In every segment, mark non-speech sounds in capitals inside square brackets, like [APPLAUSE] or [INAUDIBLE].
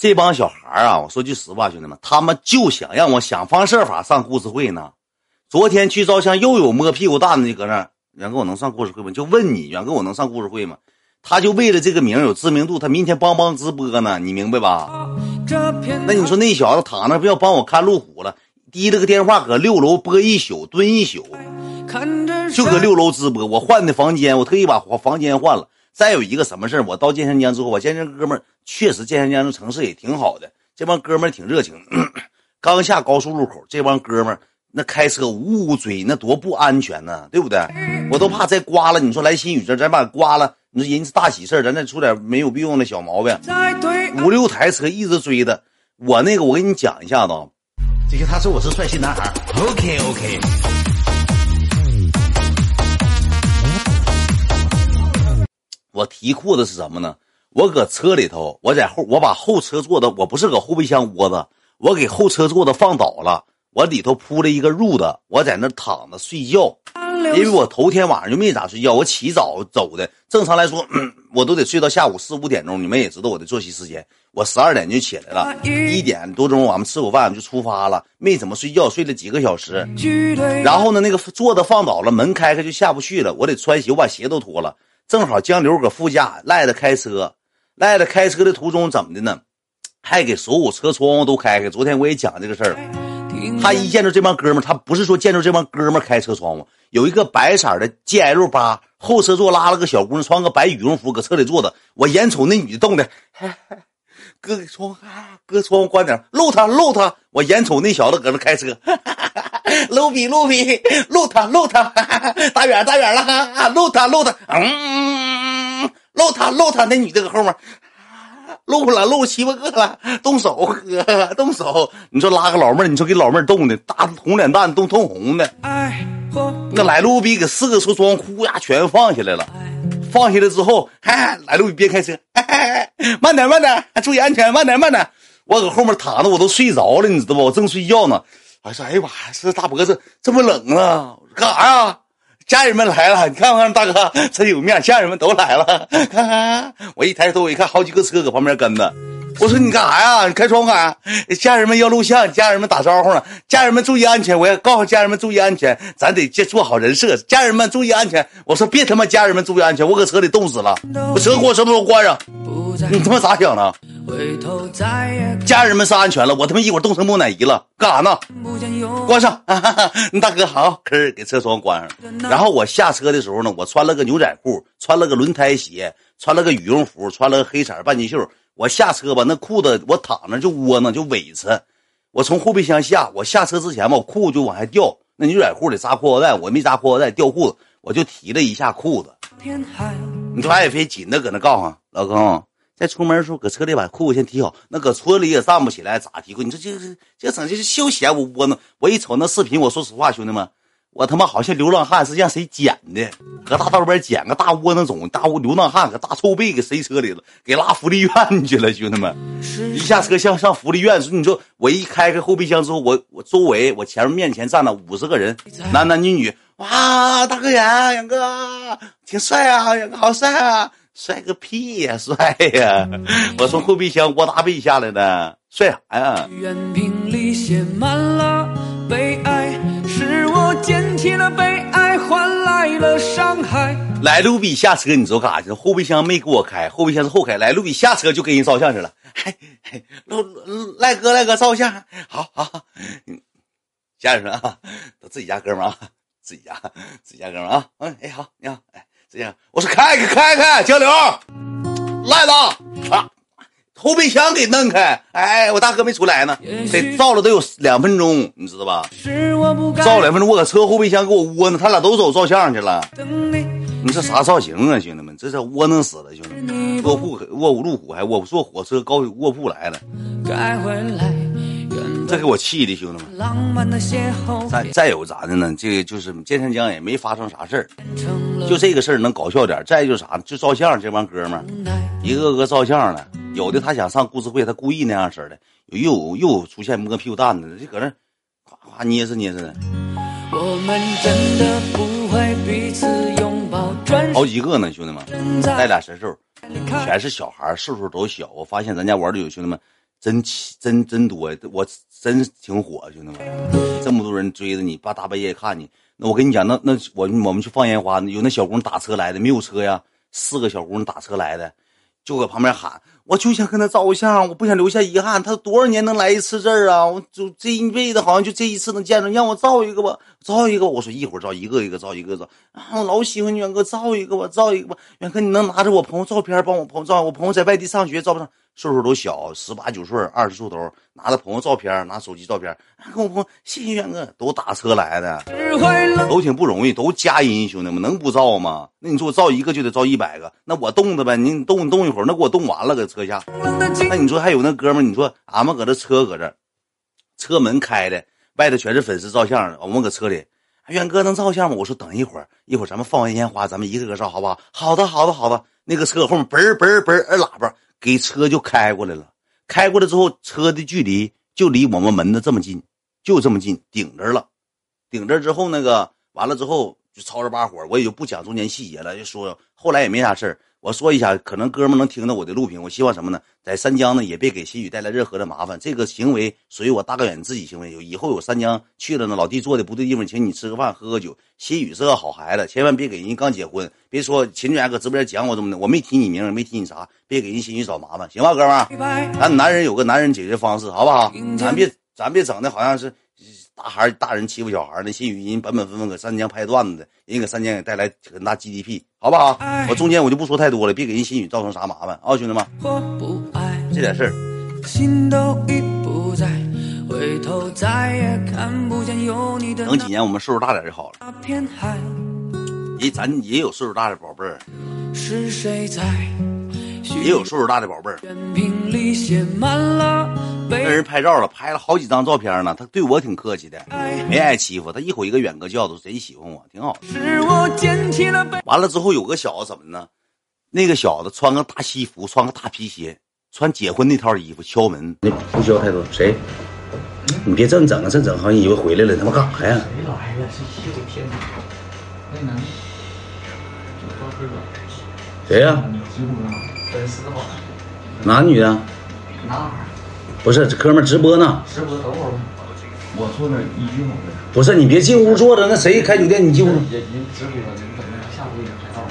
这帮小孩啊，我说句实话，兄弟们，他们就想让我想方设法上故事会呢。昨天去照相，又有摸屁股蛋的搁那，远哥我能上故事会吗？就问你，远哥我能上故事会吗？他就为了这个名有知名度，他明天帮帮直播呢，你明白吧？那你说那小子躺那不要帮我看路虎了，提了个电话搁六楼播一宿，蹲一宿，就搁六楼直播。我换的房间，我特意把房间换了。再有一个什么事我到剑山江之后，我见这哥们确实剑山江这城市也挺好的，这帮哥们挺热情。[CLEARS THROAT] 刚下高速路口，这帮哥们那开车呜呜追，那多不安全呢，对不对？我都怕再刮了。你说来新宇这，咱把刮了，你说人家大喜事咱再出点没有必要的小毛病。五六台车一直追的，我那个我给你讲一下子，这些他说我是帅气男孩。OK OK。我提裤子是什么呢？我搁车里头，我在后，我把后车座的，我不是搁后备箱窝子，我给后车座的放倒了。我里头铺了一个褥子，我在那躺着睡觉，因为我头天晚上就没咋睡觉，我起早走的。正常来说，[CLEARS THROAT] 我都得睡到下午四五点钟。你们也知道我的作息时间，我十二点就起来了，一点多钟我们吃口饭就出发了，没怎么睡觉，睡了几个小时。然后呢，那个座子放倒了，门开开就下不去了，我得穿鞋，我把鞋都脱了。正好江流搁副驾，赖着开车，赖着开车的途中怎么的呢？还给所有车窗户都开开。昨天我也讲这个事儿。他一见着这帮哥们他不是说见着这帮哥们开车窗户，有一个白色的 G L 八后车座拉了个小姑娘，穿个白羽绒服搁车里坐着。我眼瞅那女的动的，[LAUGHS] 搁窗搁窗户关点，露他露他。我眼瞅那小子搁那开车，露比露比露他露他，大远大远了，[LAUGHS] 露他露他，嗯，露他露他。那女的搁后面。[LAUGHS] 露了，露七八个了，动手哥，[LAUGHS] 动手！你说拉个老妹儿，你说给老妹儿冻的，大红脸蛋冻通红的。那来路比给四个车窗呼呀全放下来了，放下来之后，哎，来路比别开车，慢点慢点，注意安全，慢点慢点。我搁后面躺着，我都睡着了，你知道不？我正睡觉呢。我说，哎呀妈呀，这大脖子这么冷啊，干啥呀？家人们来了，你看看大哥真有面，家人们都来了。看看我一抬头，我一看好几个车搁旁边跟着。我说你干啥呀？你开窗干啥？家人们要录像，家人们打招呼呢。家人们注意安全，我要告诉家人们注意安全，咱得做好人设。家人们注意安全。我说别他妈家人们注意安全，我搁车里冻死了。我车锅什么时候关上？你他妈咋想的？家人们是安全了，我他妈一会儿冻成木乃伊了，干啥呢？关上，[LAUGHS] 你大哥好，可给车窗关上。然后我下车的时候呢，我穿了个牛仔裤，穿了个轮胎鞋，穿了个羽绒服，穿了个黑色半截袖。我下车吧，那裤子我躺那就窝囊就委屈。我从后备箱下，我下车之前吧，我裤就往下掉，那牛仔裤得扎裤腰带，我没扎裤腰带，掉裤子，我就提了一下裤子。你说俺也非紧的搁那告诉老公。在出门的时候，搁车里把裤子先提好。那搁村里也站不起来，咋提裤？你说这这这整这是休闲我窝囊。我一瞅那视频，我说实话，兄弟们，我他妈好像流浪汉是让谁捡的？搁大道边捡个大窝囊种，大窝流浪汉搁大臭被给塞车里了，给拉福利院 [LAUGHS] 去了，兄弟们。一下车像上福利院说，你说我一开开后备箱之后，我我周围我前面面前站了五十个人，男男女女。哇，大哥呀，杨哥挺帅啊，杨哥好帅啊。帅个屁呀，帅呀！我从后备箱窝大被下来的，帅啥呀？掀起了悲哀，换来了伤害。来路比下车，你知道干啥去？后备箱没给我开，后备箱是后开。来路比下车就跟人照相去了。路赖哥，赖哥照相，好好。家人们啊，都自己家哥们啊，自己家自己家哥们啊。嗯，哎好，你好，哎。这样，我说开开开开，江流，赖子，后备箱给弄开。哎，我大哥没出来呢，得照了都有两分钟，你知道吧？照两分钟，我搁车后备箱给我窝呢，他俩都走照相去了。你这啥造型啊，兄弟们？这是窝囊死了，兄弟们。卧铺卧五路虎还卧坐火车高卧铺来了。这给我气的，兄弟们！再再有咋的呢？这个就是剑山江也没发生啥事儿，就这个事儿能搞笑点。再就啥，就照相，这帮哥们儿一个个照相了。有的他想上故事会，他故意那样式的。又有又有出现摸屁股蛋的，就搁那夸夸捏着捏着的。好几个呢，兄弟们，带俩神兽，全是小孩，岁数都小。我发现咱家玩的有兄弟们。真真真多，我真挺火，兄弟们，这么多人追着你，大大半夜看你。那我跟你讲，那那我我们去放烟花，有那小姑娘打车来的，没有车呀，四个小姑娘打车来的，就搁旁边喊，我就想跟他照个相，我不想留下遗憾。他多少年能来一次这儿啊？我就这一辈子好像就这一次能见着，让我照一个吧，照一个。我说一会儿照，一个一个照，一个照啊！我老喜欢你，远哥，照一个吧，照一个吧。远哥，你能拿着我朋友照片帮我朋友照？我朋友在外地上学，照不上。岁数都小，十八九岁，二十出头，拿着朋友照片，拿手机照片，跟我朋友谢谢远哥，都打车来的，都挺不容易，都佳音兄弟们，能不照吗？那你说我照一个就得照一百个，那我冻着呗，你冻你冻一会儿，那给我冻完了，搁车下。那你说还有那哥们，你说俺们搁这车搁这，车门开的，外头全是粉丝照相，我们搁车里，远哥能照相吗？我说等一会儿，一会儿咱们放完烟花，咱们一个个照，好不好？好的，好的，好的。那个车后面嘣嘣嘣摁喇叭。给车就开过来了，开过来之后，车的距离就离我们门子这么近，就这么近，顶着了，顶着之后那个完了之后就吵吵把火，我也就不讲中间细节了，就说后来也没啥事儿。我说一下，可能哥们能听到我的录屏。我希望什么呢？在三江呢，也别给新宇带来任何的麻烦。这个行为属于我大哥远自己行为。有以后有三江去了呢，老弟做的不对地方，请你吃个饭，喝个酒。新宇是个好孩子，千万别给人刚结婚，别说秦主搁直播间讲我怎么的，我没提你名，没提你啥，别给人新宇找麻烦，行吧，哥们儿？咱男人有个男人解决方式，好不好？咱别咱别整的好像是。大孩大人欺负小孩那新语音本本分分搁三江拍段子，人给三江也带来很大 GDP，好不好？我中间我就不说太多了，别给人新语造成啥麻烦啊，兄弟们。不爱这点事儿。等几年我们岁数大点就好了。也咱也有岁数大的宝贝儿。是谁在？也有岁数大的宝贝儿，跟人拍照了，拍了好几张照片呢。他对我挺客气的，没挨欺负。他一口一个远哥叫的，贼喜欢我，挺好。完了之后有个小子怎么呢？那个小子穿个大西服，穿个大皮鞋，穿结婚那套衣服敲门。你不需要太多。谁？你别这么整啊！这整好像以为回来了，他妈干啥呀？谁来了？是一天那男的，谁呀？粉丝吧，男女的？男孩。不是，这哥们直播呢。直播等会儿吧。我坐那一句话。不是，你别进屋坐着。那谁开酒店？你进屋。也您直播，您等着下播拍照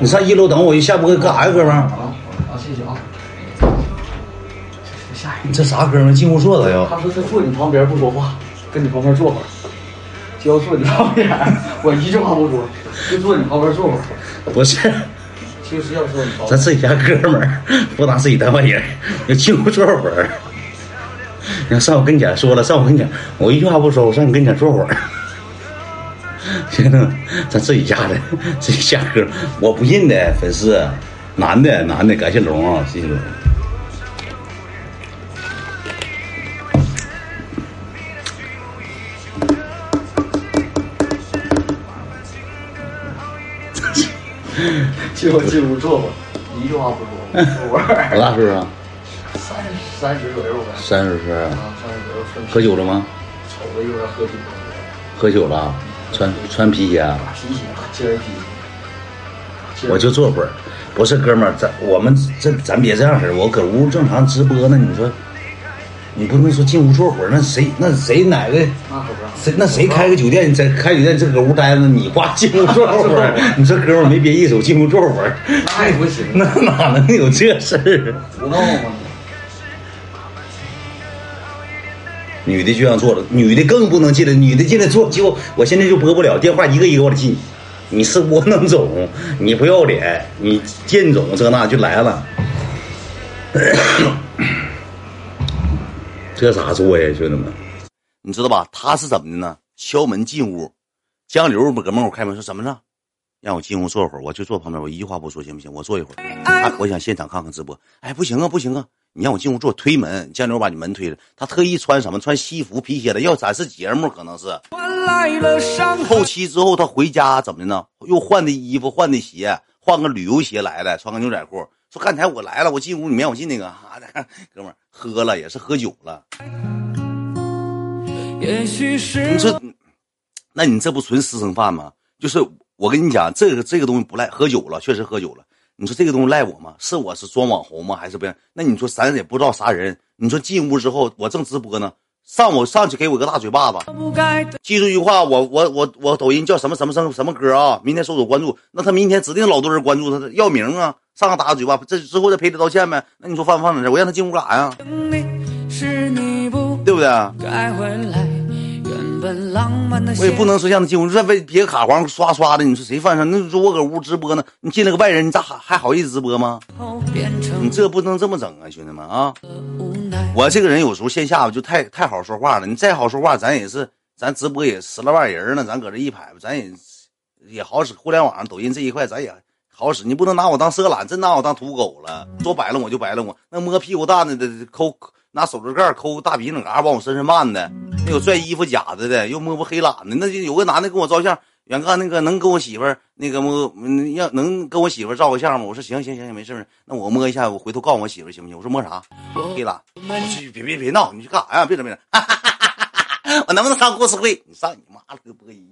你上一楼等我，一下播干啥呀，哥们儿？啊啊，谢谢啊。下一个。你这啥哥们儿？进屋坐着呀？他说他坐你旁边不说话，跟你旁边坐会儿。就要坐你旁边，我一句话不说，就坐你旁边坐会儿。不是。就是要说咱自己家哥们儿，不拿自己当外人，要进屋坐会儿。你看上我跟前说了，上我跟前，我一句话不说，我上你跟前坐会儿。[LAUGHS] 行，咱自己家的，自己家哥，我不认的粉丝，男的男的，感谢龙啊，谢谢龙。就进屋坐会儿，一句话不说，坐会儿。多大岁数啊？三 [LAUGHS] 三十左右呗。三十岁啊？三十左右。喝酒了吗？瞅着有点喝酒了。喝酒了？穿穿皮鞋啊？皮鞋，今儿皮。我就坐会儿，不是哥们儿，咱我们这咱别这样式儿，我搁屋正常直播呢，你说。你不能说进屋坐会儿，那谁那谁哪个那谁那谁开个酒店，在开酒店这搁屋待着，你挂进屋坐会儿？[LAUGHS] 你这哥们儿没别意思，我进屋坐会儿，那也不行，[LAUGHS] 那哪能有这事儿？知道吗？女的就让坐了，女的更不能进来，女的进来坐就我现在就播不了，电话一个一个往里进。你是窝囊种，你不要脸，你贱种这那就来了。[COUGHS] 这咋做呀，兄弟们？你知道吧？他是怎么的呢？敲门进屋，江流搁门口开门说怎么着？让我进屋坐会儿，我就坐旁边，我一句话不说，行不行？我坐一会儿，我想现场看看直播。哎，不行啊，不行啊！你让我进屋坐，推门，江流把你门推了。他特意穿什么？穿西服皮鞋的，要展示节目，可能是。后期之后他回家怎么的呢？又换的衣服，换的鞋，换个旅游鞋来的，穿个牛仔裤。说刚才我来了，我进屋，你没让我进那个啊？[LAUGHS] 哥们儿喝了也是喝酒了。你说，那你这不纯私生饭吗？就是我跟你讲，这个这个东西不赖，喝酒了，确实喝酒了。你说这个东西赖我吗？是我是装网红吗？还是不？那你说咱也不知道啥人。你说进屋之后，我正直播呢，上我上去给我个大嘴巴子。记住一句话，我我我我抖音叫什么什么什么什么歌啊？明天搜索关注，那他明天指定老多人关注他，要名啊！上个打个嘴巴，这之后再赔礼道歉呗？那你说放不放在这？我让他进屋干啥呀？对不对？我也不能说让他进屋，再别别卡黄刷刷的。你说谁犯上？那说我搁屋直播呢，你进来个外人，你咋还还好意思直播吗？你这不能这么整啊，兄弟们啊！我这个人有时候线下就太太好说话了。你再好说话，咱也是咱直播也十来万人呢，咱搁这一排，咱也也好使。互联网上抖音这一块，咱也好使。你不能拿我当色懒，真拿我当土狗了。说白了我就白了我，那摸屁股蛋子的抠。拿手指盖抠大鼻领嘎往我身上漫的，那有拽衣服夹子的，又摸摸黑懒的，那就有个男的跟我照相，远哥那个能跟我媳妇儿那个摸，要能跟我媳妇儿照个相吗？我说行行行行，没事那我摸一下，我回头告诉我媳妇儿行不行？我说摸啥？黑懒，别别别闹，你去干啥呀？别整别整，[LAUGHS] 我能不能上故事会？你上你妈了个播音！